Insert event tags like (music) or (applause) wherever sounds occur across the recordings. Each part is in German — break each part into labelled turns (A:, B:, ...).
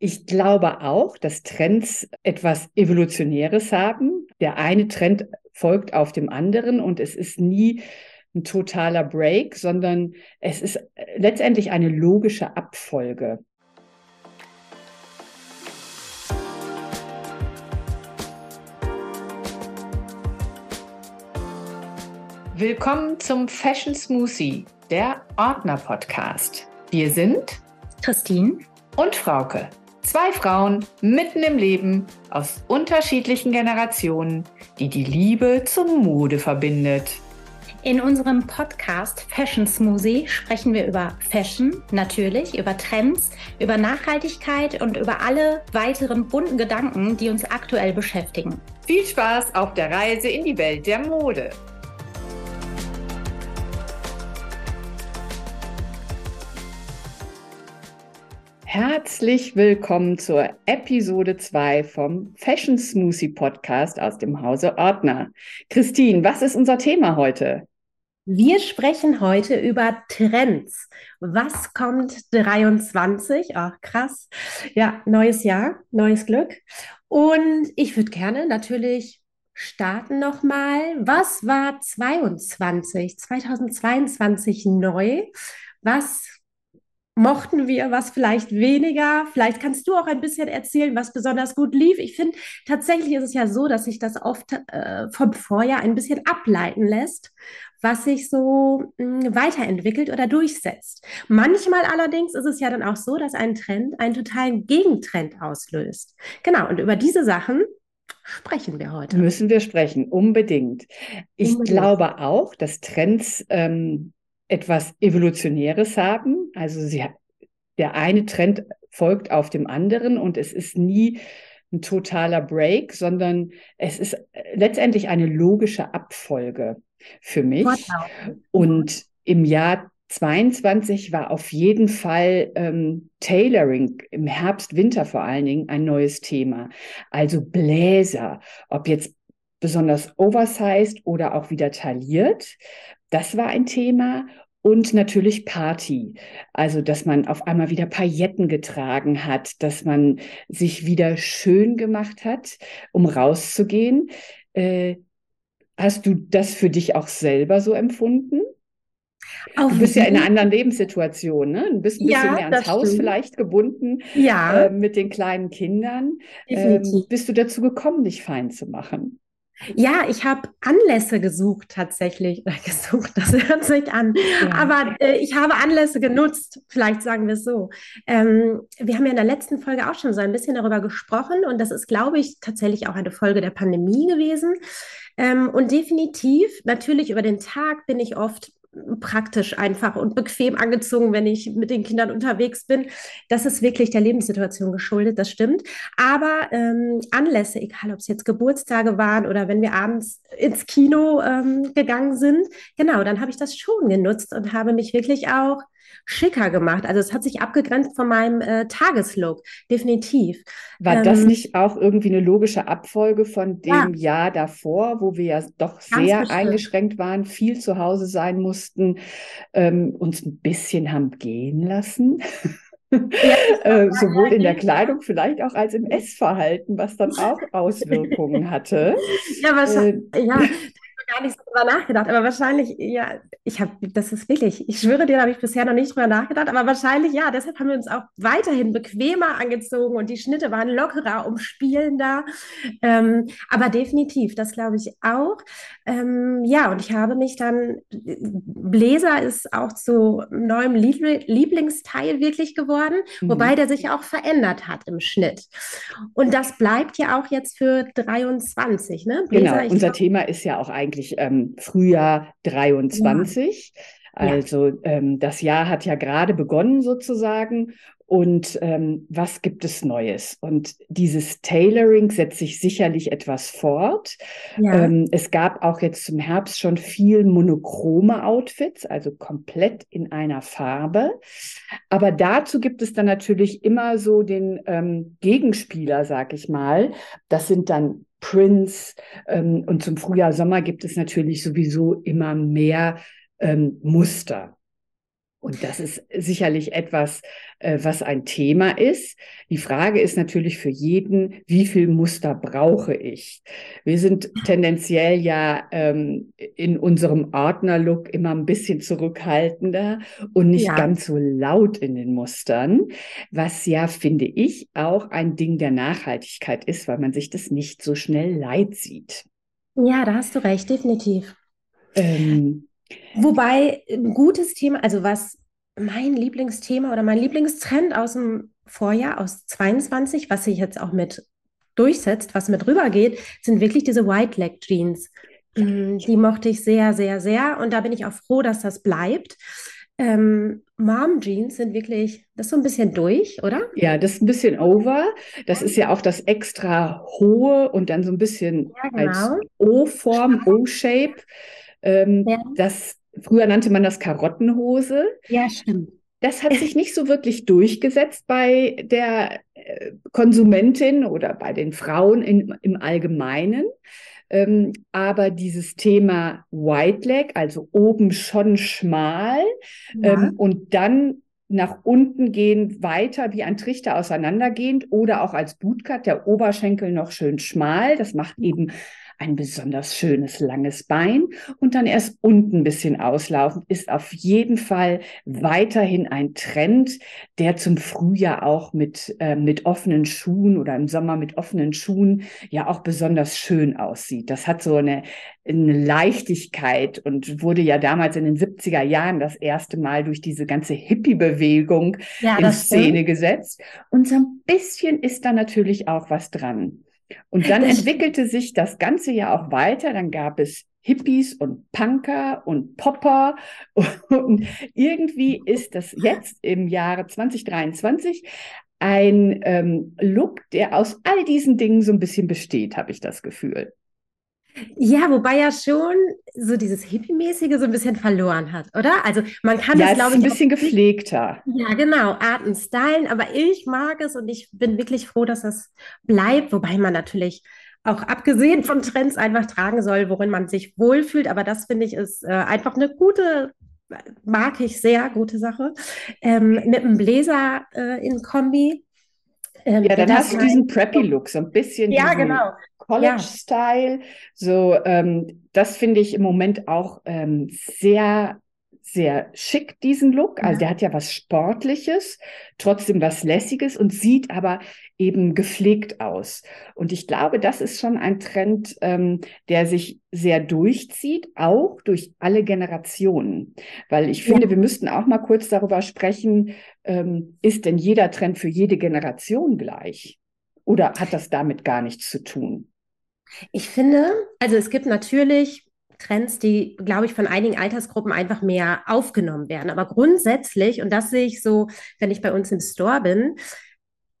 A: Ich glaube auch, dass Trends etwas Evolutionäres haben. Der eine Trend folgt auf dem anderen und es ist nie ein totaler Break, sondern es ist letztendlich eine logische Abfolge. Willkommen zum Fashion Smoothie, der Ordner-Podcast. Wir sind
B: Christine
A: und Frauke. Zwei Frauen mitten im Leben aus unterschiedlichen Generationen, die die Liebe zur Mode verbindet.
B: In unserem Podcast Fashion Smoothie sprechen wir über Fashion, natürlich, über Trends, über Nachhaltigkeit und über alle weiteren bunten Gedanken, die uns aktuell beschäftigen.
A: Viel Spaß auf der Reise in die Welt der Mode. Herzlich willkommen zur Episode 2 vom Fashion Smoothie Podcast aus dem Hause Ordner. Christine, was ist unser Thema heute?
B: Wir sprechen heute über Trends. Was kommt 23? Ach, krass. Ja, neues Jahr, neues Glück. Und ich würde gerne natürlich starten nochmal. Was war 22, 2022 neu? Was mochten wir, was vielleicht weniger. Vielleicht kannst du auch ein bisschen erzählen, was besonders gut lief. Ich finde, tatsächlich ist es ja so, dass sich das oft äh, vom Vorjahr ein bisschen ableiten lässt, was sich so mh, hm, weiterentwickelt oder durchsetzt. Manchmal allerdings ist es ja dann auch so, dass ein Trend einen totalen Gegentrend auslöst. Genau, und über diese Sachen sprechen wir heute.
A: Müssen wir sprechen, unbedingt. Ich unbedingt. glaube auch, dass Trends ähm, etwas Evolutionäres haben. Also sie, der eine Trend folgt auf dem anderen und es ist nie ein totaler Break, sondern es ist letztendlich eine logische Abfolge für mich. Und im Jahr 22 war auf jeden Fall ähm, Tailoring im Herbst, Winter vor allen Dingen ein neues Thema. Also Bläser, ob jetzt besonders oversized oder auch wieder tailliert. Das war ein Thema. Und natürlich Party. Also, dass man auf einmal wieder Pailletten getragen hat, dass man sich wieder schön gemacht hat, um rauszugehen. Äh, hast du das für dich auch selber so empfunden? Auf du bist ja in einer anderen Lebenssituation, ne? Du bist ein bisschen ja, mehr ans Haus stimmt. vielleicht gebunden ja. äh, mit den kleinen Kindern. Ähm, bist du dazu gekommen, dich fein zu machen?
B: Ja, ich habe Anlässe gesucht tatsächlich. (laughs) Gesucht, das (laughs) hört sich an. Ja. Aber äh, ich habe Anlässe genutzt, vielleicht sagen wir es so. Ähm, wir haben ja in der letzten Folge auch schon so ein bisschen darüber gesprochen und das ist, glaube ich, tatsächlich auch eine Folge der Pandemie gewesen. Ähm, und definitiv, natürlich über den Tag bin ich oft praktisch einfach und bequem angezogen, wenn ich mit den Kindern unterwegs bin. Das ist wirklich der Lebenssituation geschuldet, das stimmt. Aber ähm, Anlässe, egal ob es jetzt Geburtstage waren oder wenn wir abends ins Kino ähm, gegangen sind, genau, dann habe ich das schon genutzt und habe mich wirklich auch schicker gemacht. Also es hat sich abgegrenzt von meinem äh, Tageslook, definitiv.
A: War ähm, das nicht auch irgendwie eine logische Abfolge von dem ja. Jahr davor, wo wir ja doch sehr bestimmt. eingeschränkt waren, viel zu Hause sein mussten, ähm, uns ein bisschen haben gehen lassen? Ja, (laughs) äh, sowohl in der Kleidung vielleicht auch als im Essverhalten, was dann (laughs) auch Auswirkungen hatte.
B: Ja, wahrscheinlich, äh, ja gar nicht so drüber nachgedacht, aber wahrscheinlich, ja, ich habe, das ist wirklich, ich schwöre dir, da habe ich bisher noch nicht drüber nachgedacht, aber wahrscheinlich, ja, deshalb haben wir uns auch weiterhin bequemer angezogen und die Schnitte waren lockerer, umspielender. Ähm, aber definitiv, das glaube ich auch. Ähm, ja, und ich habe mich dann, Bläser ist auch zu neuem Lieblingsteil wirklich geworden, mhm. wobei der sich auch verändert hat im Schnitt. Und das bleibt ja auch jetzt für 23, ne?
A: Bläser, genau, unser glaub, Thema ist ja auch eigentlich eigentlich ähm, Frühjahr 23. Ja. Also ähm, das Jahr hat ja gerade begonnen sozusagen. Und ähm, was gibt es Neues? Und dieses Tailoring setzt sich sicherlich etwas fort. Ja. Ähm, es gab auch jetzt zum Herbst schon viel monochrome Outfits, also komplett in einer Farbe. Aber dazu gibt es dann natürlich immer so den ähm, Gegenspieler, sag ich mal. Das sind dann Prints. Ähm, und zum Frühjahr, Sommer gibt es natürlich sowieso immer mehr ähm, Muster. Und das ist sicherlich etwas, äh, was ein Thema ist. Die Frage ist natürlich für jeden, wie viel Muster brauche ich? Wir sind tendenziell ja ähm, in unserem Ordnerlook immer ein bisschen zurückhaltender und nicht ja. ganz so laut in den Mustern, was ja, finde ich, auch ein Ding der Nachhaltigkeit ist, weil man sich das nicht so schnell leid sieht.
B: Ja, da hast du recht, definitiv. Ähm, Wobei ein gutes Thema, also was mein Lieblingsthema oder mein Lieblingstrend aus dem Vorjahr, aus 22, was sich jetzt auch mit durchsetzt, was mit rübergeht, sind wirklich diese White Leg Jeans. Mm, die mochte ich sehr, sehr, sehr und da bin ich auch froh, dass das bleibt. Ähm, Mom Jeans sind wirklich, das ist so ein bisschen durch, oder?
A: Ja, das ist ein bisschen over. Das ist ja auch das extra hohe und dann so ein bisschen ja, genau. als O-Form, O-Shape. Ähm, ja. Das, früher nannte man das Karottenhose.
B: Ja, stimmt.
A: Das hat sich nicht so wirklich durchgesetzt bei der äh, Konsumentin oder bei den Frauen in, im Allgemeinen. Ähm, aber dieses Thema White Leg, also oben schon schmal ja. ähm, und dann nach unten gehen, weiter wie ein Trichter auseinandergehend oder auch als Bootcut, der Oberschenkel noch schön schmal. Das macht eben ein besonders schönes langes Bein und dann erst unten ein bisschen auslaufen, ist auf jeden Fall weiterhin ein Trend, der zum Frühjahr auch mit, äh, mit offenen Schuhen oder im Sommer mit offenen Schuhen ja auch besonders schön aussieht. Das hat so eine, eine Leichtigkeit und wurde ja damals in den 70er Jahren das erste Mal durch diese ganze Hippie-Bewegung ja, in Szene stimmt. gesetzt. Und so ein bisschen ist da natürlich auch was dran. Und dann entwickelte sich das Ganze ja auch weiter. Dann gab es Hippies und Punker und Popper. (laughs) Und irgendwie ist das jetzt im Jahre 2023 ein ähm, Look, der aus all diesen Dingen so ein bisschen besteht, habe ich das Gefühl.
B: Ja, wobei ja schon so dieses Hippie-mäßige so ein bisschen verloren hat, oder? Also man kann ja,
A: es, glaube ich,
B: ein
A: bisschen gepflegter.
B: Ja, genau, Arten, Stylen, aber ich mag es und ich bin wirklich froh, dass das bleibt, wobei man natürlich auch abgesehen von Trends einfach tragen soll, worin man sich wohlfühlt, aber das finde ich ist äh, einfach eine gute mag ich sehr, gute Sache. Ähm, mit einem Bläser äh, in Kombi.
A: Ähm, ja, dann hast du diesen Preppy-Look, so ein bisschen.
B: Ja, genau.
A: College-Style. Ja. So, ähm, das finde ich im Moment auch ähm, sehr sehr schick, diesen Look. Also der hat ja was Sportliches, trotzdem was Lässiges und sieht aber eben gepflegt aus. Und ich glaube, das ist schon ein Trend, ähm, der sich sehr durchzieht, auch durch alle Generationen. Weil ich finde, ja. wir müssten auch mal kurz darüber sprechen, ähm, ist denn jeder Trend für jede Generation gleich? Oder hat das damit gar nichts zu tun?
B: Ich finde, also es gibt natürlich Trends, die, glaube ich, von einigen Altersgruppen einfach mehr aufgenommen werden. Aber grundsätzlich, und das sehe ich so, wenn ich bei uns im Store bin,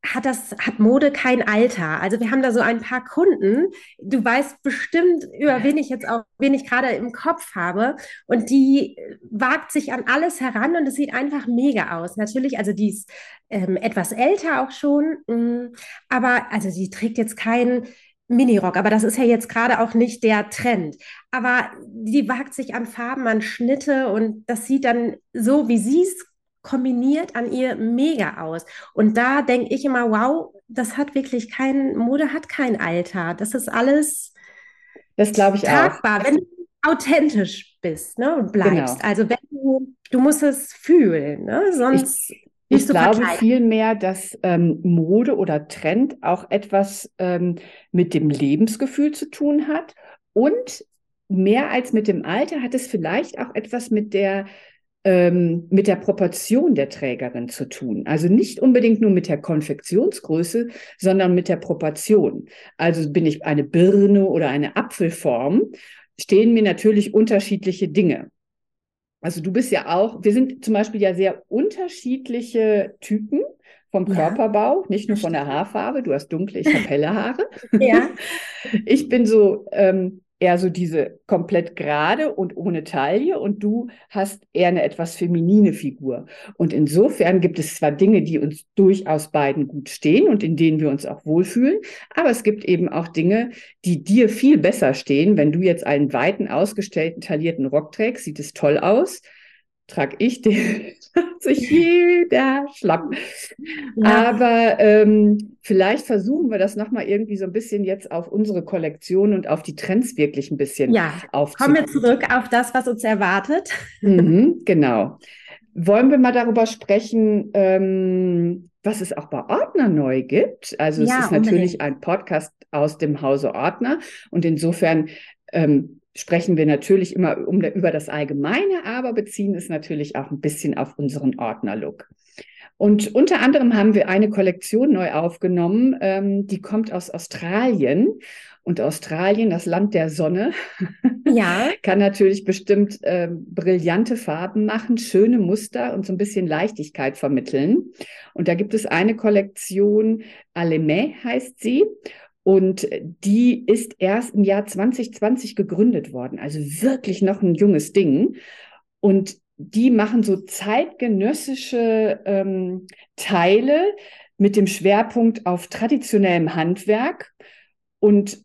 B: hat das, hat Mode kein Alter. Also wir haben da so ein paar Kunden. Du weißt bestimmt, über wen ich jetzt auch, wen ich gerade im Kopf habe. Und die wagt sich an alles heran und es sieht einfach mega aus. Natürlich, also die ist ähm, etwas älter auch schon, mh, mm, aber also sie trägt jetzt keinen Minirock, aber das ist ja jetzt gerade auch nicht der Trend. Aber die wagt sich an Farben, an Schnitte und das sieht dann so, wie sie es kombiniert, an ihr mega aus. Und da denke ich immer, wow, das hat wirklich kein, Mode hat kein Alter. Das ist alles
A: das glaube ich
B: tragbar, auch. wenn du authentisch bist ne, und bleibst. Genau. Also wenn du, du musst es fühlen, ne? sonst
A: ich, ich glaube vielmehr, dass ähm, Mode oder Trend auch etwas ähm, mit dem Lebensgefühl zu tun hat und mehr als mit dem Alter hat es vielleicht auch etwas mit der ähm, mit der Proportion der Trägerin zu tun. Also nicht unbedingt nur mit der Konfektionsgröße, sondern mit der Proportion. Also bin ich eine Birne oder eine Apfelform, stehen mir natürlich unterschiedliche Dinge. Also du bist ja auch, wir sind zum Beispiel ja sehr unterschiedliche Typen vom Körperbau, ja. nicht nur von der Haarfarbe. Du hast dunkle, ich habe helle Haare. Ja. (laughs) Ich bin so ähm, eher so diese komplett gerade und ohne Taille und du hast eher eine etwas feminine Figur. Und insofern gibt es zwar Dinge, die uns durchaus beiden gut stehen und in denen wir uns auch wohlfühlen, aber es gibt eben auch Dinge, die dir viel besser stehen. Wenn du jetzt einen weiten, ausgestellten, taillierten Rock trägst, sieht es toll aus. Trage ich den (laughs) sich jeder schlapp. Ja. Aber ähm, vielleicht versuchen wir das nochmal irgendwie so ein bisschen jetzt auf unsere Kollektion und auf die Trends wirklich ein bisschen
B: ja. Kommen wir zurück auf das, was uns erwartet.
A: Mhm, (laughs) genau. Wollen wir mal darüber sprechen, ähm, was es auch bei Ordner neu gibt? Also ja, es ist natürlich unbedingt. ein Podcast aus dem Hause Ordner und insofern ähm, sprechen wir natürlich immer um, über das Allgemeine, aber beziehen es natürlich auch ein bisschen auf unseren Ordner-Look. Und unter anderem haben wir eine Kollektion neu aufgenommen, ähm, die kommt aus Australien. Und Australien, das Land der Sonne, (laughs) ja. kann natürlich bestimmt äh, brillante Farben machen, schöne Muster und so ein bisschen Leichtigkeit vermitteln. Und da gibt es eine Kollektion, Aleme heißt sie. Und die ist erst im Jahr 2020 gegründet worden, also wirklich noch ein junges Ding. Und die machen so zeitgenössische ähm, Teile mit dem Schwerpunkt auf traditionellem Handwerk und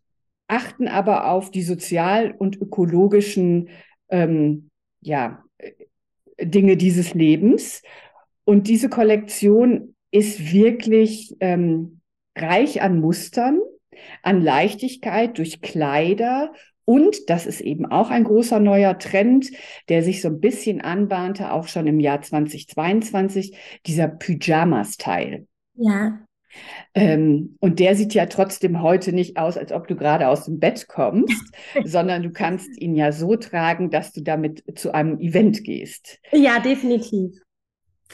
A: achten aber auf die sozial- und ökologischen ähm, ja, Dinge dieses Lebens. Und diese Kollektion ist wirklich ähm, reich an Mustern an Leichtigkeit durch Kleider und das ist eben auch ein großer neuer Trend, der sich so ein bisschen anbahnte, auch schon im Jahr 2022, dieser Pyjama-Style.
B: Ja.
A: Ähm, und der sieht ja trotzdem heute nicht aus, als ob du gerade aus dem Bett kommst, (laughs) sondern du kannst ihn ja so tragen, dass du damit zu einem Event gehst.
B: Ja, definitiv.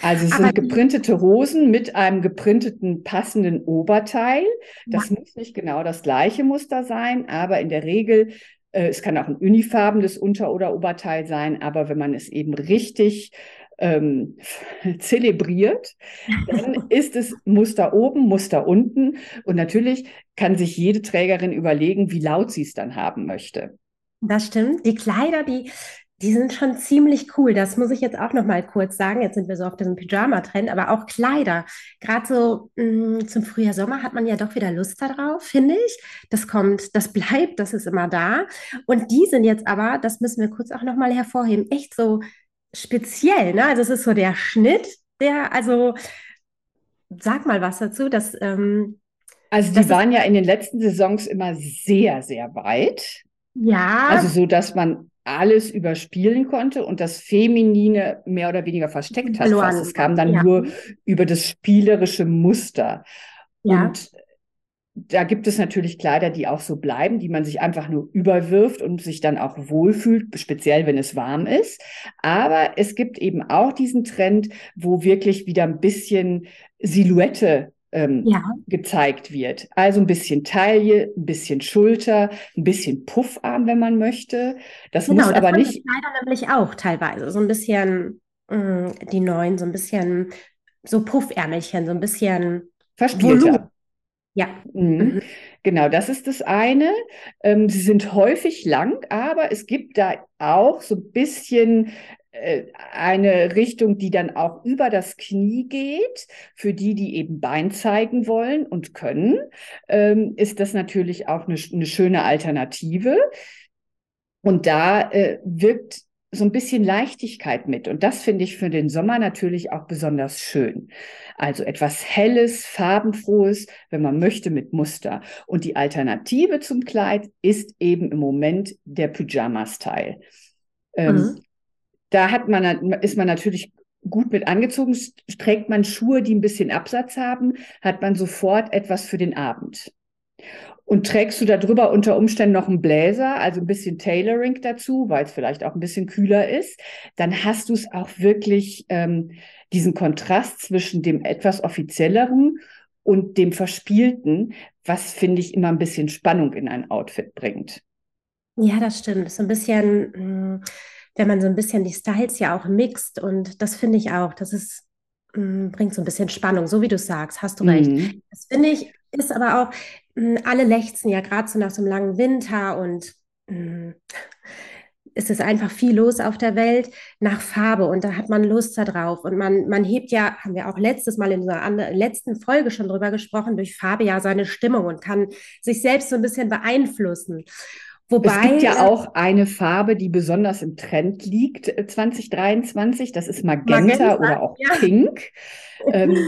A: Also es Aber sind geprintete Hosen mit einem geprinteten passenden Oberteil. Das ja. muss nicht genau das gleiche Muster sein, aber in der Regel, äh, es kann auch ein unifarbenes Unter- oder Oberteil sein, aber wenn man es eben richtig ähm, (laughs) zelebriert, dann (laughs) ist es Muster oben, Muster unten. Und natürlich kann sich jede Trägerin überlegen, wie laut sie es dann haben möchte.
B: Das stimmt. Die Kleider, die die sind schon ziemlich cool. Das muss ich jetzt auch noch mal kurz sagen. Jetzt sind wir so auf diesem Pyjama-Trend, aber auch Kleider. Gerade so mh, mm, zum Frühjahr, Sommer hat man ja doch wieder Lust darauf, finde ich. Das kommt, das (laughs) bleibt, das ist immer da. Und die sind jetzt aber, das müssen wir kurz auch noch mal hervorheben, echt so speziell. Ne? Also es ist so der Schnitt, der, also sag mal was dazu, dass ähm,
A: also die waren ja in den letzten Saisons immer sehr, sehr weit.
B: Ja.
A: Also so, dass man alles überspielen konnte und das Feminine mehr oder weniger versteckt hat. Es kam dann ja. nur über das spielerische Muster. Ja. Und da gibt es natürlich Kleider, die auch so bleiben, die man sich einfach nur überwirft und sich dann auch wohlfühlt, speziell wenn es warm ist. Aber es gibt eben auch diesen Trend, wo wirklich wieder ein bisschen Silhouette ähm, ja. gezeigt wird. Also ein bisschen Taille, ein bisschen Schulter, ein bisschen Puffarm, wenn man möchte. Das genau, muss das aber nicht.
B: Leider nämlich auch teilweise so ein bisschen mh, mm, die neuen, so ein bisschen so Puffärmelchen, so ein bisschen
A: verspielter.
B: Ja.
A: Mhm. Mhm. Genau, das ist das eine. Ähm, sie sind häufig lang, aber es gibt da auch so ein bisschen eine Richtung, die dann auch über das Knie geht, für die, die eben Bein zeigen wollen und können, ähm, ist das natürlich auch eine, eine schöne Alternative. Und da äh, wirkt so ein bisschen Leichtigkeit mit. Und das finde ich für den Sommer natürlich auch besonders schön. Also etwas Helles, Farbenfrohes, wenn man möchte, mit Muster. Und die Alternative zum Kleid ist eben im Moment der Pyjama-Style. Ähm, mhm. Da hat man, ist man natürlich gut mit angezogen. Trägt man Schuhe, die ein bisschen Absatz haben, hat man sofort etwas für den Abend. Und trägst du darüber unter Umständen noch einen Bläser, also ein bisschen Tailoring dazu, weil es vielleicht auch ein bisschen kühler ist, dann hast du es auch wirklich ähm, diesen Kontrast zwischen dem etwas offizielleren und dem Verspielten, was finde ich immer ein bisschen Spannung in ein Outfit bringt.
B: Ja, das stimmt. Ist ein bisschen. Mh mm, wenn man so ein bisschen die Styles ja auch mixt und das finde ich auch, das ist, mm, bringt so ein bisschen Spannung, so wie du sagst, hast du recht. Mhm. Das finde ich, ist aber auch, mm, alle lechzen ja gerade so nach so einem langen Winter und mh, mm, es ist einfach viel los auf der Welt nach Farbe und da hat man Lust darauf. Und man, man hebt ja, haben wir auch letztes Mal in unserer letzten Folge schon drüber gesprochen, durch Farbe ja seine Stimmung und kann sich selbst so ein bisschen beeinflussen.
A: Wobei, es gibt ja äh, auch eine Farbe, die besonders im Trend liegt 2023. Äh, das ist Magenta, Magenta oder auch ja. Pink. (laughs) ähm,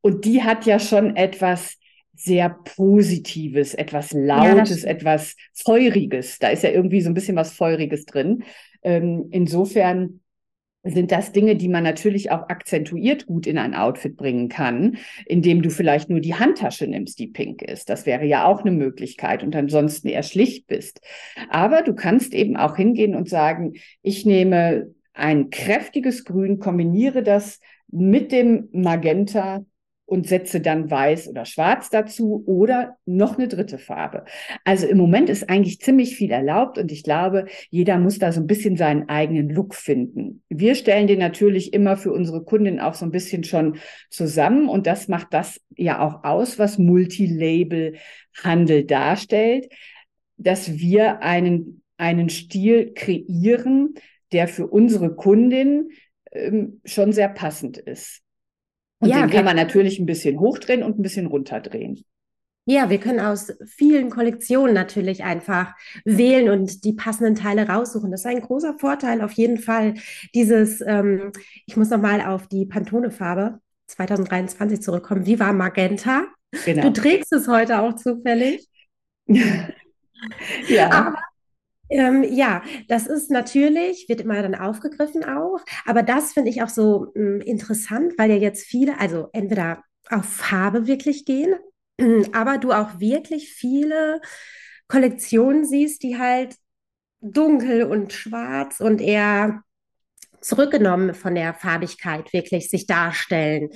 A: und die hat ja schon etwas sehr Positives, etwas Lautes, ja, etwas Feuriges. Da ist ja irgendwie so ein bisschen was Feuriges drin. Ähm, insofern sind das Dinge, die man natürlich auch akzentuiert gut in ein Outfit bringen kann, indem du vielleicht nur die Handtasche nimmst, die pink ist. Das wäre ja auch eine Möglichkeit und ansonsten eher schlicht bist. Aber du kannst eben auch hingehen und sagen, ich nehme ein kräftiges Grün, kombiniere das mit dem Magenta und setze dann weiß oder schwarz dazu oder noch eine dritte Farbe. Also im Moment ist eigentlich ziemlich viel erlaubt und ich glaube, jeder muss da so ein bisschen seinen eigenen Look finden. Wir stellen den natürlich immer für unsere Kundin auch so ein bisschen schon zusammen und das macht das ja auch aus, was Multilabel-Handel darstellt, dass wir einen, einen Stil kreieren, der für unsere Kundin ähm, schon sehr passend ist. Und ja, den kann man natürlich ein bisschen hochdrehen und ein bisschen runterdrehen.
B: Ja, wir können aus vielen Kollektionen natürlich einfach wählen und die passenden Teile raussuchen. Das ist ein großer Vorteil auf jeden Fall. Dieses, ähm, ich muss nochmal auf die Pantone-Farbe 2023 zurückkommen. Viva Magenta. Genau. Du trägst es heute auch zufällig. (laughs) ja. Aber ähm, ja, das ist natürlich, wird immer dann aufgegriffen auch, aber das finde ich auch so mh, hm, interessant, weil ja jetzt viele, also entweder auf Farbe wirklich gehen, (clears throat) aber du auch wirklich viele Kollektionen siehst, die halt dunkel und schwarz und eher zurückgenommen von der Farbigkeit wirklich sich darstellen.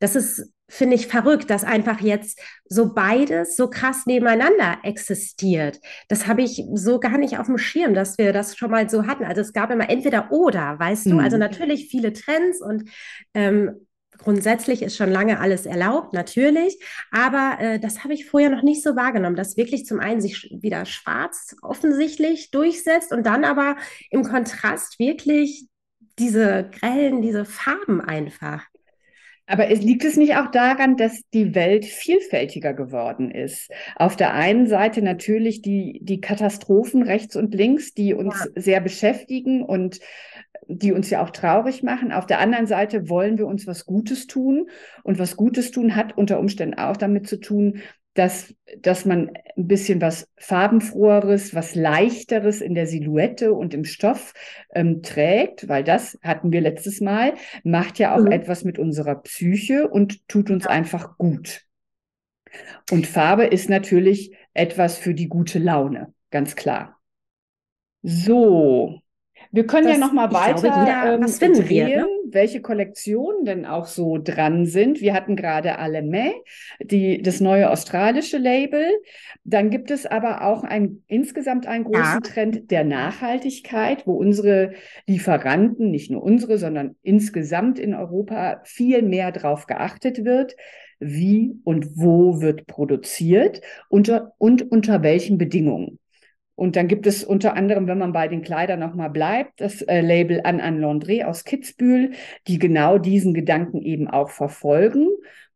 B: Das ist finde ich verrückt, dass einfach jetzt so beides so krass nebeneinander existiert. Das habe ich so gar nicht auf dem Schirm, dass wir das schon mal so hatten. Also es gab immer entweder oder, weißt mhm. du? Also mhm. natürlich viele Trends und ähm, grundsätzlich ist schon lange alles erlaubt, natürlich. Aber äh, das habe ich vorher noch nicht so wahrgenommen, dass wirklich zum einen sich wieder schwarz offensichtlich durchsetzt und dann aber im Kontrast wirklich diese grellen, diese Farben einfach.
A: Aber es liegt es nicht auch daran, dass die Welt vielfältiger geworden ist? Auf der einen Seite natürlich die, die Katastrophen rechts und links, die uns ja. sehr beschäftigen und die uns ja auch traurig machen. Auf der anderen Seite wollen wir uns was Gutes tun. Und was Gutes tun hat unter Umständen auch damit zu tun, dass, dass man ein bisschen was farbenfroheres, was leichteres in der Silhouette und im Stoff ähm, trägt, weil das hatten wir letztes Mal, macht ja auch mhm. etwas mit unserer Psyche und tut uns einfach gut. Und Farbe ist natürlich etwas für die gute Laune, ganz klar. So, wir können das, ja noch mal weiter glaube, jeder, ähm, was finden drehen, wir, ne? Welche Kollektionen denn auch so dran sind. Wir hatten gerade Aleme, die das neue australische Label. Dann gibt es aber auch ein insgesamt einen großen ja. Trend der Nachhaltigkeit, wo unsere Lieferanten, nicht nur unsere, sondern insgesamt in Europa viel mehr darauf geachtet wird, wie und wo wird produziert unter, und unter welchen Bedingungen. Und dann gibt es unter anderem, wenn man bei den Kleidern nochmal bleibt, das äh, Label An An Landré aus Kitzbühel, die genau diesen Gedanken eben auch verfolgen.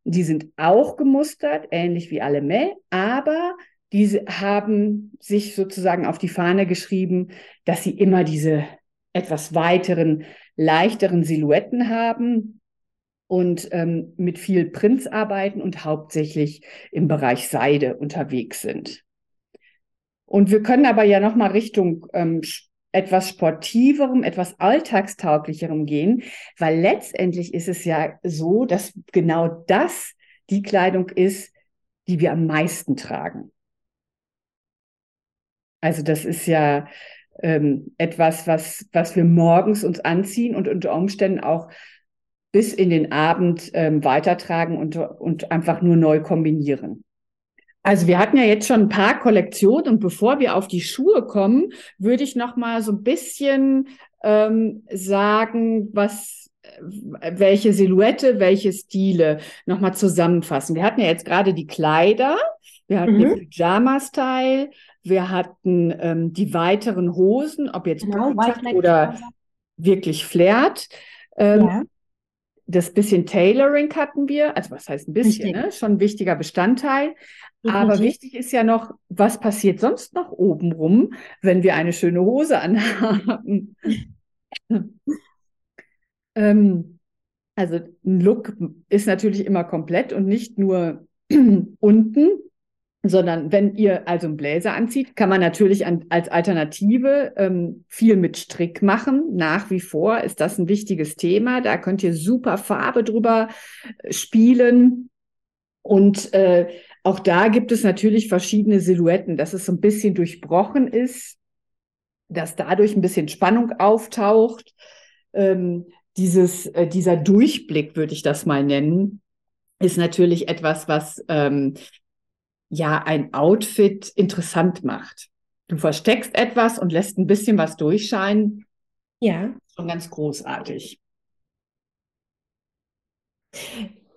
A: Die sind auch gemustert, ähnlich wie alle Mel, aber diese haben sich sozusagen auf die Fahne geschrieben, dass sie immer diese etwas weiteren, leichteren Silhouetten haben und ähm, mit viel Prints arbeiten und hauptsächlich im Bereich Seide unterwegs sind. Und wir können aber ja noch mal Richtung ähm, etwas sportiverem, etwas alltagstauglicherem gehen, weil letztendlich ist es ja so, dass genau das die Kleidung ist, die wir am meisten tragen. Also das ist ja ähm, etwas, was, was wir morgens uns anziehen und unter Umständen auch bis in den Abend ähm, weitertragen und, und einfach nur neu kombinieren. Also wir hatten ja jetzt schon ein paar Kollektionen und bevor wir auf die Schuhe kommen, würde ich noch mal so ein bisschen ähm, sagen, was welche Silhouette, welche Stile noch mal zusammenfassen. Wir hatten ja jetzt gerade die Kleider, wir hatten mhm. den Pyjama-Style, wir hatten ähm, die weiteren Hosen, ob jetzt genau, oder wirklich flärt. Ähm, ja. Das bisschen Tailoring hatten wir, also was heißt ein bisschen, ne? schon ein wichtiger Bestandteil. Aber wichtig ist ja noch, was passiert sonst noch obenrum, wenn wir eine schöne Hose anhaben? (laughs) ähm, also ein Look ist natürlich immer komplett und nicht nur (clears throat) unten, sondern wenn ihr also einen Bläser anzieht, kann man natürlich an, als Alternative ähm, viel mit Strick machen. Nach wie vor ist das ein wichtiges Thema. Da könnt ihr super Farbe drüber äh, spielen. Und äh, auch da gibt es natürlich verschiedene Silhouetten, dass es so ein bisschen durchbrochen ist, dass dadurch ein bisschen Spannung auftaucht. Ähm, dieses, äh, dieser Durchblick, würde ich das mal nennen, ist natürlich etwas, was ähm, ja ein Outfit interessant macht. Du versteckst etwas und lässt ein bisschen was durchscheinen.
B: Ja.
A: Schon ganz großartig.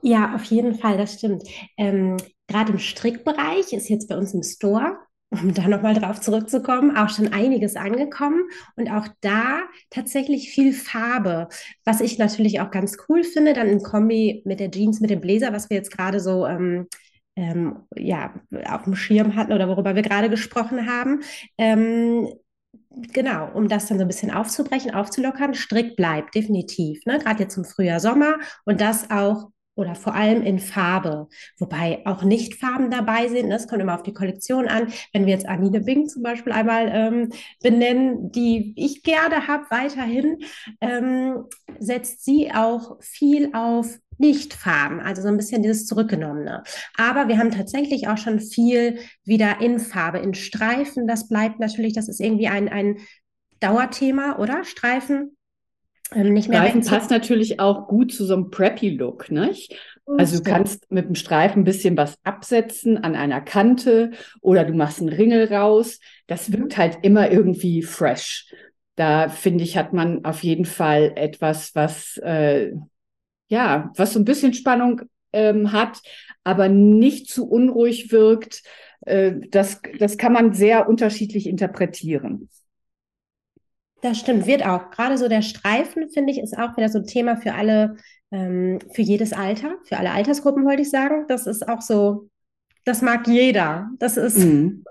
B: Ja, auf jeden Fall, das stimmt. Ähm, Gerade im Strickbereich ist jetzt bei uns im Store um da nochmal drauf zurückzukommen, auch schon einiges angekommen und auch da tatsächlich viel Farbe, was ich natürlich auch ganz cool finde, dann in Kombi mit der Jeans, mit dem Bläser, was wir jetzt gerade so ähm, ähm, ja, auf dem Schirm hatten oder worüber wir gerade gesprochen haben. Ähm, Genau, um das dann so ein bisschen aufzubrechen, aufzulockern. Strick bleibt definitiv, ne? gerade jetzt zum Frühjahr, Sommer und das auch oder vor allem in Farbe, wobei auch Nicht-Farben dabei sind. Das kommt immer auf die Kollektion an. Wenn wir jetzt Anine Bing zum Beispiel einmal ähm, benennen, die ich gerne habe weiterhin, ähm, setzt sie auch viel auf Nicht-Farben, also so ein bisschen dieses Zurückgenommene. Aber wir haben tatsächlich auch schon viel wieder in Farbe, in Streifen. Das bleibt natürlich, das ist irgendwie ein, ein Dauerthema, oder? Streifen
A: nicht mehr Streifen passt natürlich auch gut zu so einem Preppy-Look, nicht? Also du kannst mit dem Streifen ein bisschen was absetzen an einer Kante oder du machst einen Ringel raus. Das mhm. wirkt halt immer irgendwie fresh. Da finde ich, hat man auf jeden Fall etwas, was äh, ja, was so ein bisschen Spannung ähm, hat, aber nicht zu unruhig wirkt. Äh, das, das kann man sehr unterschiedlich interpretieren.
B: Das stimmt, wird auch. Gerade so der Streifen, finde ich, ist auch wieder so ein Thema für alle, ähm, für jedes Alter, für alle Altersgruppen, wollte ich sagen. Das ist auch so, das mag jeder. Das ist mhm.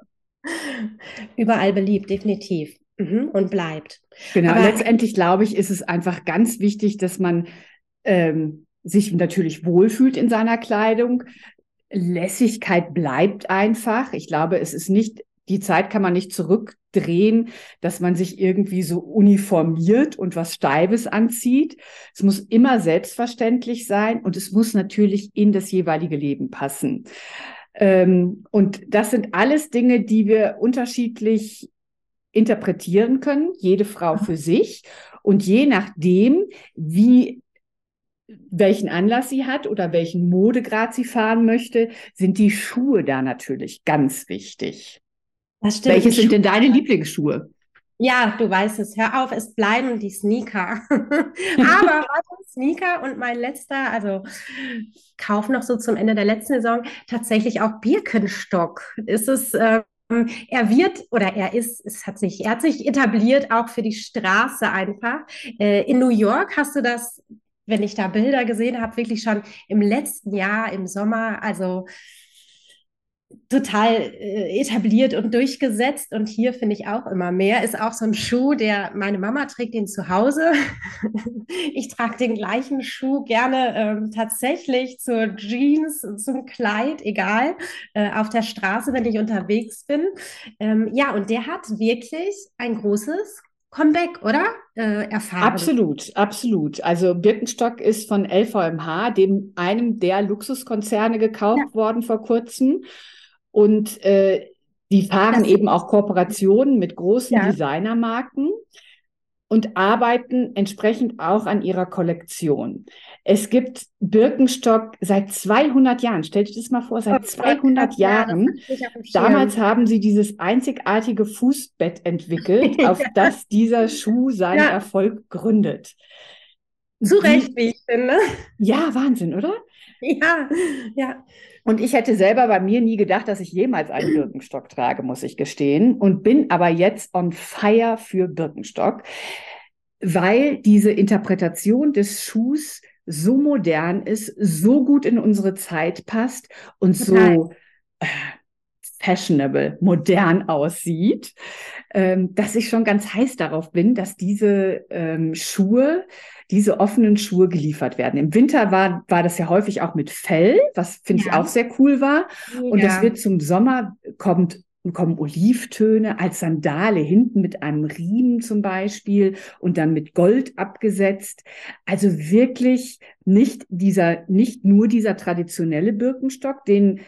B: (laughs) überall beliebt, definitiv. Mhm, und bleibt.
A: Genau, Aber letztendlich glaube ich, ist es einfach ganz wichtig, dass man ähm, sich natürlich wohlfühlt in seiner Kleidung. Lässigkeit bleibt einfach. Ich glaube, es ist nicht die Zeit kann man nicht zurückdrehen, dass man sich irgendwie so uniformiert und was Steifes anzieht. Es muss immer selbstverständlich sein und es muss natürlich in das jeweilige Leben passen. Ähm, und das sind alles Dinge, die wir unterschiedlich interpretieren können, jede Frau für sich. Und je nachdem, wie welchen Anlass sie hat oder welchen Modegrad sie fahren möchte, sind die Schuhe da natürlich ganz wichtig. Das stimmt. Welche sind denn deine Lieblingsschuhe?
B: Ja, du weißt es. Hör auf, es bleiben die Sneaker. (laughs) Aber (laughs) warte, Sneaker und mein letzter, also Kauf noch so zum Ende der letzten Saison, tatsächlich auch Birkenstock. Ist es, ähm, er wird oder er ist, es hat sich, er hat sich etabliert auch für die Straße einfach. Äh, in New York hast du das, wenn ich da Bilder gesehen habe, wirklich schon im letzten Jahr im Sommer, also total äh, etabliert und durchgesetzt. Und hier finde ich auch immer mehr. Ist auch so ein Schuh, der meine Mama trägt den zu Hause. (laughs) ich trage den gleichen Schuh gerne ähm, tatsächlich zur Jeans, zum Kleid, egal, äh, auf der Straße, wenn ich unterwegs bin. Ähm, ja, und der hat wirklich ein großes Comeback, oder? Äh, erfahren.
A: Absolut, absolut. Also Birkenstock ist von LVMH, dem einem der Luxuskonzerne, gekauft ja. worden vor kurzem. Und äh, die fahren das eben auch Kooperationen mit großen ja. Designermarken und arbeiten entsprechend auch an ihrer Kollektion. Es gibt Birkenstock seit 200 Jahren. Stellt euch das mal vor, seit 200 Jahren. Damals haben sie dieses einzigartige Fußbett entwickelt, (laughs) auf das dieser Schuh seinen ja. Erfolg gründet.
B: Zu Recht, wie ich finde.
A: Ja, Wahnsinn, oder?
B: Ja, ja.
A: Und ich hätte selber bei mir nie gedacht, dass ich jemals einen (clears throat) Birkenstock trage, muss ich gestehen. Und bin aber jetzt on fire für Birkenstock, weil diese Interpretation des Schuhs so modern ist, so gut in unsere Zeit passt und Total. so, äh, fashionable, modern aussieht, ähm, dass ich schon ganz heiß darauf bin, dass diese ähm, Schuhe, diese offenen Schuhe geliefert werden. Im Winter war, war das ja häufig auch mit Fell, was finde ja. ich auch sehr cool war. Und ja. das wird zum Sommer, kommt kommen Olivtöne als Sandale hinten mit einem Riemen zum Beispiel und dann mit Gold abgesetzt. Also wirklich nicht dieser, nicht nur dieser traditionelle Birkenstock, den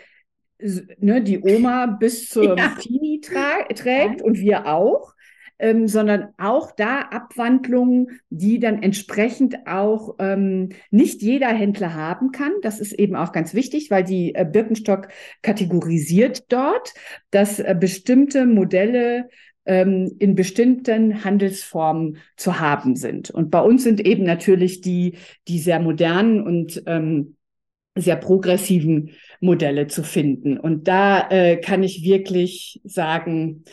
A: ne, die Oma bis (laughs) zur ja. Teenie trägt und wir auch, ähm, sondern auch da Abwandlungen, die dann entsprechend auch ähm, nicht jeder Händler haben kann. Das ist eben auch ganz wichtig, weil die äh, Birkenstock kategorisiert dort, dass äh, bestimmte Modelle ähm, in bestimmten Handelsformen zu haben sind. Und bei uns sind eben natürlich die, die sehr modernen und ähm, sehr progressiven Modelle zu finden. Und da äh, kann ich wirklich sagen,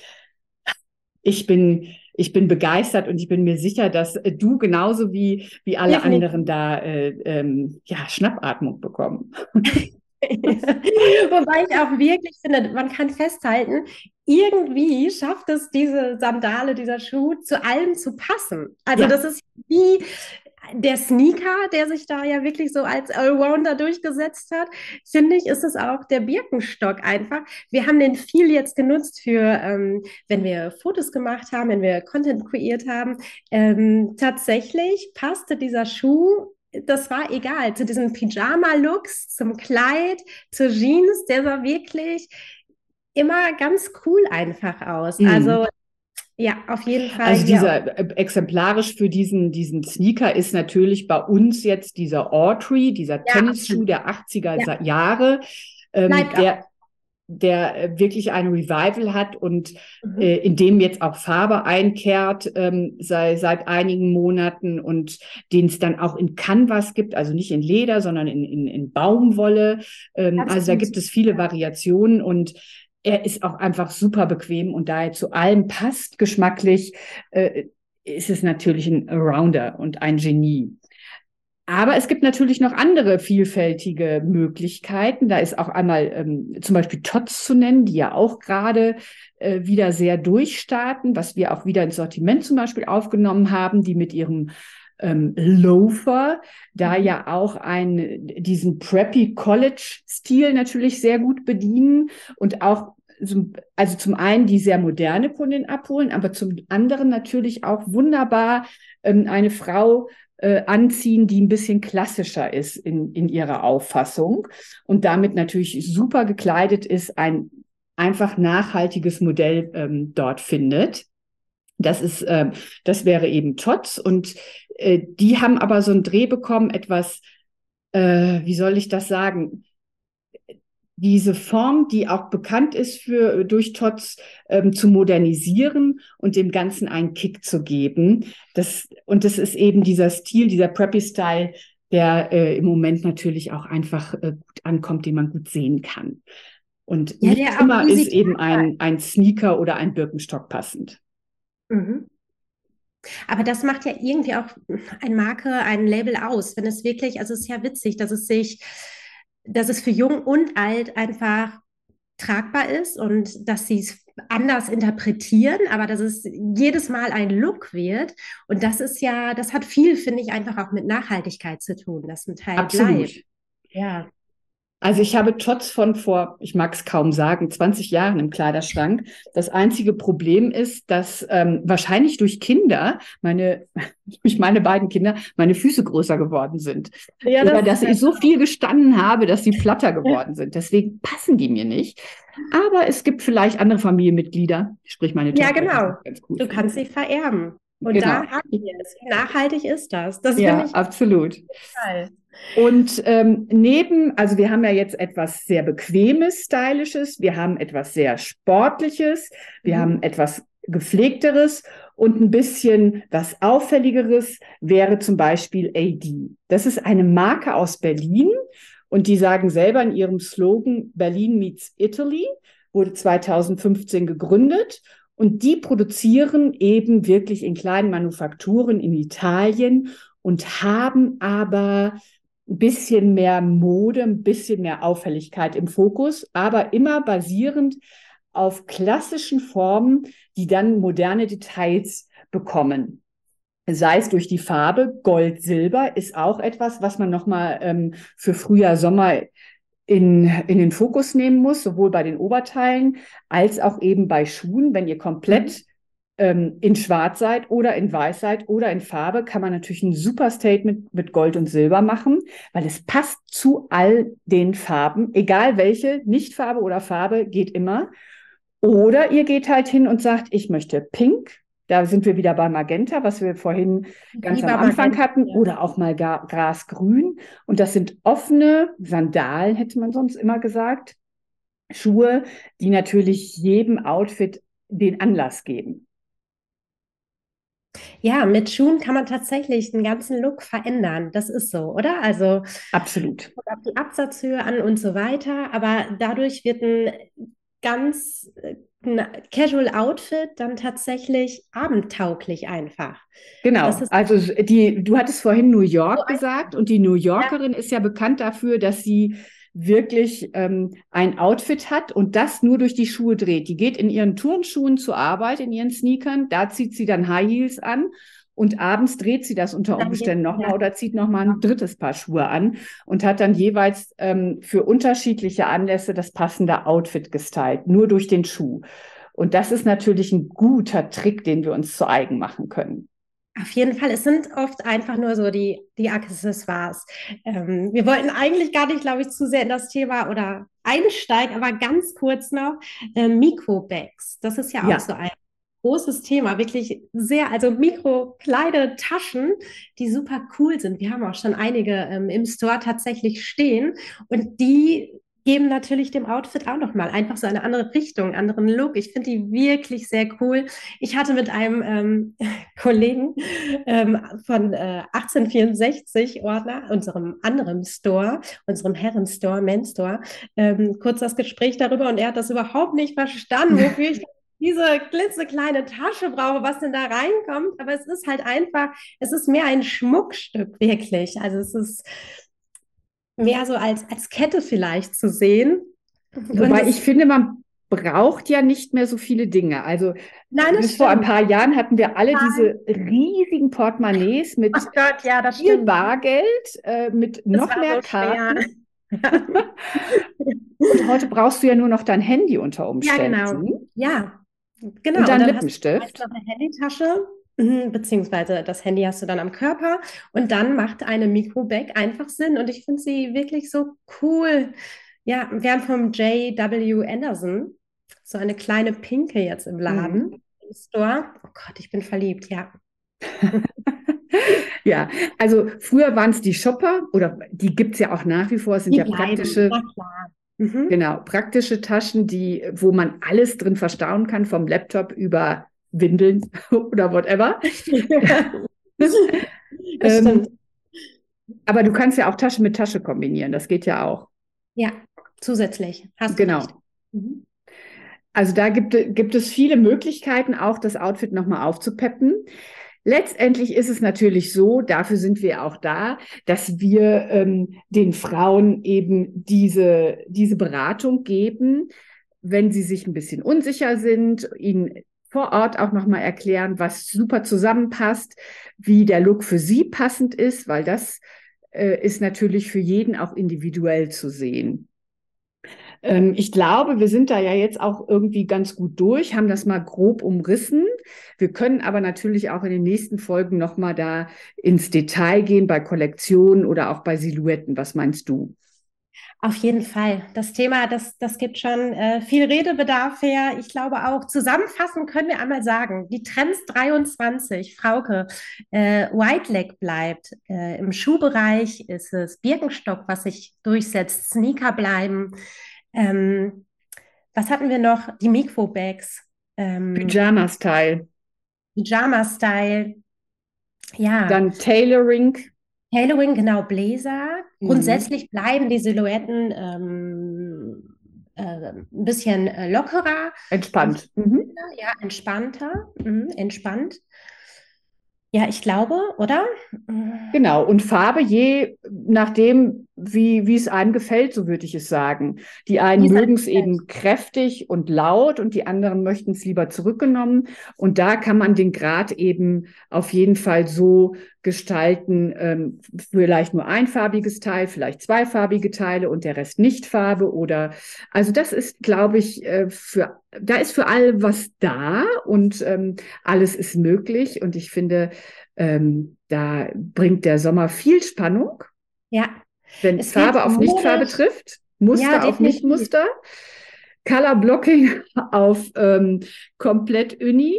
A: ich bin, ich bin begeistert und ich bin mir sicher, dass äh, du genauso wie, wie alle ja, anderen da äh, ähm, ja, Schnappatmung bekommen. (laughs)
B: Wobei ich auch wirklich finde, man kann festhalten, irgendwie schafft es diese Sandale, dieser Schuh zu allem zu passen. Also ja. das ist wie der Sneaker, der sich da ja wirklich so als Allrounder durchgesetzt hat, finde ich, ist es auch der Birkenstock einfach. Wir haben den viel jetzt genutzt für, ähm, wenn wir Fotos gemacht haben, wenn wir Content kreiert haben. Ähm, tatsächlich passte dieser Schuh das war egal, zu diesen Pyjama-Looks, zum Kleid, zur Jeans, der sah wirklich immer ganz cool einfach aus. Mhm. Also ja, auf jeden Fall.
A: Also dieser ja. Äh, exemplarisch für diesen, diesen Sneaker ist natürlich bei uns jetzt dieser Autry, dieser ja, Tennisschuh der 80er ja. Jahre, ähm, der, der äh, wirklich ein Revival hat und mhm. äh, in dem jetzt auch Farbe einkehrt ähm, sei, seit einigen Monaten und den es dann auch in Canvas gibt, also nicht in Leder, sondern in, in, in Baumwolle. Ähm, also da gibt es viele Variationen und er ist auch einfach super bequem und da er zu allem passt, geschmacklich, äh, ist es natürlich ein Rounder und ein Genie. Aber es gibt natürlich noch andere vielfältige Möglichkeiten. Da ist auch einmal ähm, zum Beispiel Tots zu nennen, die ja auch gerade äh, wieder sehr durchstarten, was wir auch wieder ins Sortiment zum Beispiel aufgenommen haben, die mit ihrem ähm, Loafer, da mhm. ja auch ein, diesen Preppy College Stil natürlich sehr gut bedienen und auch also zum einen die sehr moderne Kundin abholen, aber zum anderen natürlich auch wunderbar ähm, eine Frau äh, anziehen, die ein bisschen klassischer ist in, in ihrer Auffassung und damit natürlich super gekleidet ist, ein einfach nachhaltiges Modell ähm, dort findet. Das ist, äh, das wäre eben Tots und äh, die haben aber so einen Dreh bekommen, etwas, äh, wie soll ich das sagen? diese Form, die auch bekannt ist für durch Tots, ähm, zu modernisieren und dem Ganzen einen Kick zu geben. Das, und das ist eben dieser Stil, dieser Preppy-Style, der äh, im Moment natürlich auch einfach äh, gut ankommt, den man gut sehen kann. Und ja, nicht immer ist eben ein, ein Sneaker oder ein Birkenstock passend.
B: Mhm. Aber das macht ja irgendwie auch ein Marke, ein Label aus, wenn es wirklich, also es ist ja witzig, dass es sich, dass es für jung und alt einfach tragbar ist und dass sie es anders interpretieren, aber dass es jedes Mal ein Look wird. Und das ist ja, das hat viel, finde ich, einfach auch mit Nachhaltigkeit zu tun, dass ein Teil Absolut. bleibt.
A: Ja. Also ich habe Tots von vor, ich mag es kaum sagen, 20 Jahren im Kleiderschrank. Das einzige Problem ist, dass ähm, wahrscheinlich durch Kinder, meine, (laughs) durch meine beiden Kinder, meine Füße größer geworden sind. Ja, das Oder dass ich so viel gestanden habe, dass sie platter (laughs) geworden sind. Deswegen passen die mir nicht. Aber es gibt vielleicht andere Familienmitglieder, sprich meine
B: Tochter. Ja, genau. Cool du kannst sie vererben. Und genau. da haben wir es. Nachhaltig ist das? Das
A: ja, absolut. Total. Und ähm, neben, also wir haben ja jetzt etwas sehr Bequemes, Stylisches, wir haben etwas sehr Sportliches, wir mhm. haben etwas Gepflegteres und ein bisschen was Auffälligeres wäre zum Beispiel AD. Das ist eine Marke aus Berlin und die sagen selber in ihrem Slogan Berlin meets Italy, wurde 2015 gegründet und die produzieren eben wirklich in kleinen Manufakturen in Italien und haben aber ein bisschen mehr Mode, ein bisschen mehr Auffälligkeit im Fokus, aber immer basierend auf klassischen Formen, die dann moderne Details bekommen. Sei es durch die Farbe, Gold, Silber ist auch etwas, was man nochmal ähm, für Frühjahr, Sommer in, in den Fokus nehmen muss, sowohl bei den Oberteilen als auch eben bei Schuhen. Wenn ihr komplett ähm, in Schwarz seid oder in Weiß seid oder in Farbe, kann man natürlich ein super Statement mit Gold und Silber machen, weil es passt zu all den Farben, egal welche, nicht Farbe oder Farbe, geht immer. Oder ihr geht halt hin und sagt, ich möchte Pink. Da sind wir wieder bei Magenta, was wir vorhin ganz Lieber am Anfang Magenta, hatten. Ja. Oder auch mal Grasgrün. Und das sind offene Sandalen, hätte man sonst immer gesagt. Schuhe, die natürlich jedem Outfit den Anlass geben.
B: Ja, mit Schuhen kann man tatsächlich den ganzen Look verändern. Das ist so, oder? Also
A: absolut.
B: Die Absatzhöhe an und so weiter. Aber dadurch wird ein ganz äh, ein Casual Outfit dann tatsächlich abendtauglich einfach.
A: Genau. Also die, du hattest vorhin New York so gesagt und die New Yorkerin ja. ist ja bekannt dafür, dass sie wirklich ähm, ein Outfit hat und das nur durch die Schuhe dreht. Die geht in ihren Turnschuhen zur Arbeit, in ihren Sneakern, da zieht sie dann High Heels an und abends dreht sie das unter Umständen nochmal ja. oder zieht nochmal ein drittes Paar Schuhe an und hat dann jeweils ähm, für unterschiedliche Anlässe das passende Outfit gestylt, nur durch den Schuh. Und das ist natürlich ein guter Trick, den wir uns zu eigen machen können.
B: Auf jeden Fall, es sind oft einfach nur so die, die Accessoires. Ähm, wir wollten eigentlich gar nicht, glaube ich, zu sehr in das Thema oder einsteigen, aber ganz kurz noch äh, Mikrobags. Das ist ja auch ja. so ein großes Thema, wirklich sehr, also mikrokleine Taschen, die super cool sind. Wir haben auch schon einige ähm, im Store tatsächlich stehen und die geben natürlich dem Outfit auch nochmal einfach so eine andere Richtung, einen anderen Look. Ich finde die wirklich sehr cool. Ich hatte mit einem ähm, (laughs) Kollegen ähm, von äh, 1864 Ordner, unserem anderen Store, unserem Herrenstore, Menstore, ähm, kurz das Gespräch darüber und er hat das überhaupt nicht verstanden, wofür ich (laughs) diese klitzekleine Tasche brauche, was denn da reinkommt. Aber es ist halt einfach, es ist mehr ein Schmuckstück, wirklich. Also es ist mehr so als, als Kette vielleicht zu sehen.
A: Wobei ich finde, man braucht ja nicht mehr so viele Dinge. Also Nein, bis vor ein paar Jahren hatten wir alle Nein. diese riesigen Portemonnaies mit oh Gott, ja, viel stimmt. Bargeld, äh, mit das noch mehr so Karten. (laughs) Und heute brauchst du ja nur noch dein Handy unter Umständen.
B: Ja, genau. Ja, genau.
A: Und dann Lippenstift.
B: Hast du noch eine Handytasche Mhm, beziehungsweise das Handy hast du dann am Körper und dann macht eine Mikrobag einfach Sinn und ich finde sie wirklich so cool. Ja, wir haben vom J.W. Anderson so eine kleine Pinke jetzt im Laden, mhm. im Store. Oh Gott, ich bin verliebt, ja. (laughs)
A: ja, also früher waren es die Shopper oder die gibt es ja auch nach wie vor, es sind die ja bleiben, praktische. Mhm. Genau, praktische Taschen, die, wo man alles drin verstauen kann, vom Laptop über Windeln (laughs) oder whatever. (laughs) ähm, aber du kannst ja auch Tasche mit Tasche kombinieren, das geht ja auch.
B: Ja, zusätzlich.
A: Hast du genau. Mhm. Also da gibt, gibt es viele Möglichkeiten, auch das Outfit nochmal aufzupeppen. Letztendlich ist es natürlich so, dafür sind wir auch da, dass wir ähm, den Frauen eben diese, diese Beratung geben, wenn sie sich ein bisschen unsicher sind, ihnen vor Ort auch nochmal erklären, was super zusammenpasst, wie der Look für Sie passend ist, weil das äh, ist natürlich für jeden auch individuell zu sehen. Ähm, ich glaube, wir sind da ja jetzt auch irgendwie ganz gut durch, haben das mal grob umrissen. Wir können aber natürlich auch in den nächsten Folgen nochmal da ins Detail gehen bei Kollektionen oder auch bei Silhouetten. Was meinst du?
B: Auf jeden Fall. Das Thema, das, das gibt schon äh, viel Redebedarf her. Ich glaube auch, zusammenfassend können wir einmal sagen, die Trends 23, Frauke, äh, White Leg bleibt. Äh, Im Schuhbereich ist es Birkenstock, was sich durchsetzt. Sneaker bleiben. Ähm, was hatten wir noch? Die Mikrobags.
A: Ähm, Pyjama-Style.
B: Pyjama-Style.
A: Ja. Dann Tailoring.
B: Tailoring, genau, Bläser. Mhm. Grundsätzlich bleiben die Silhouetten ähm, äh, ein bisschen äh, lockerer.
A: Entspannt.
B: Mhm. Ja, entspannter. Mhm, entspannt. Ja, ich glaube, oder?
A: Genau. Und Farbe, je nachdem, wie, wie es einem gefällt, so würde ich es sagen. Die einen mögen es eben kräftig und laut und die anderen möchten es lieber zurückgenommen. Und da kann man den Grad eben auf jeden Fall so gestalten, ähm, vielleicht nur einfarbiges Teil, vielleicht zweifarbige Teile und der Rest nicht Farbe oder, also das ist, glaube ich, äh, für, da ist für alle was da und ähm, alles ist möglich und ich finde, ähm, da bringt der Sommer viel Spannung.
B: Ja.
A: Wenn es Farbe auf Nichtfarbe trifft, Muster ja, auf Nichtmuster, Color Blocking (laughs) auf ähm, komplett Uni.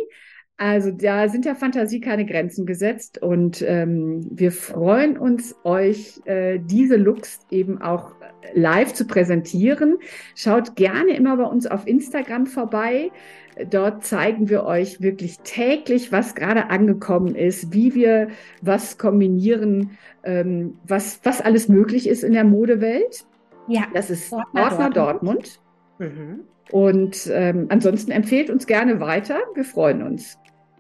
A: Also da sind der Fantasie keine Grenzen gesetzt und ähm, wir freuen uns, euch äh, diese Looks eben auch live zu präsentieren. Schaut gerne immer bei uns auf Instagram vorbei. Dort zeigen wir euch wirklich täglich, was gerade angekommen ist, wie wir was kombinieren, ähm, was, was alles möglich ist in der Modewelt. Ja. Das ist Ordner, Ordner Dortmund. Dortmund. Mhm. Und ähm, ansonsten empfehlt uns gerne weiter. Wir freuen uns.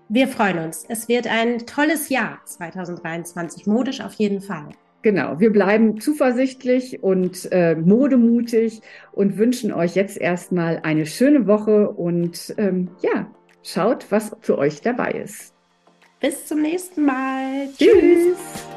B: Wir freuen uns. Es wird ein tolles Jahr 2023, modisch auf jeden Fall.
A: Genau, wir bleiben zuversichtlich und äh, modemutig und wünschen euch jetzt erstmal eine schöne Woche und ähm, ja, schaut, was für euch dabei ist.
B: Bis zum nächsten Mal.
A: Tschüss. Tschüss.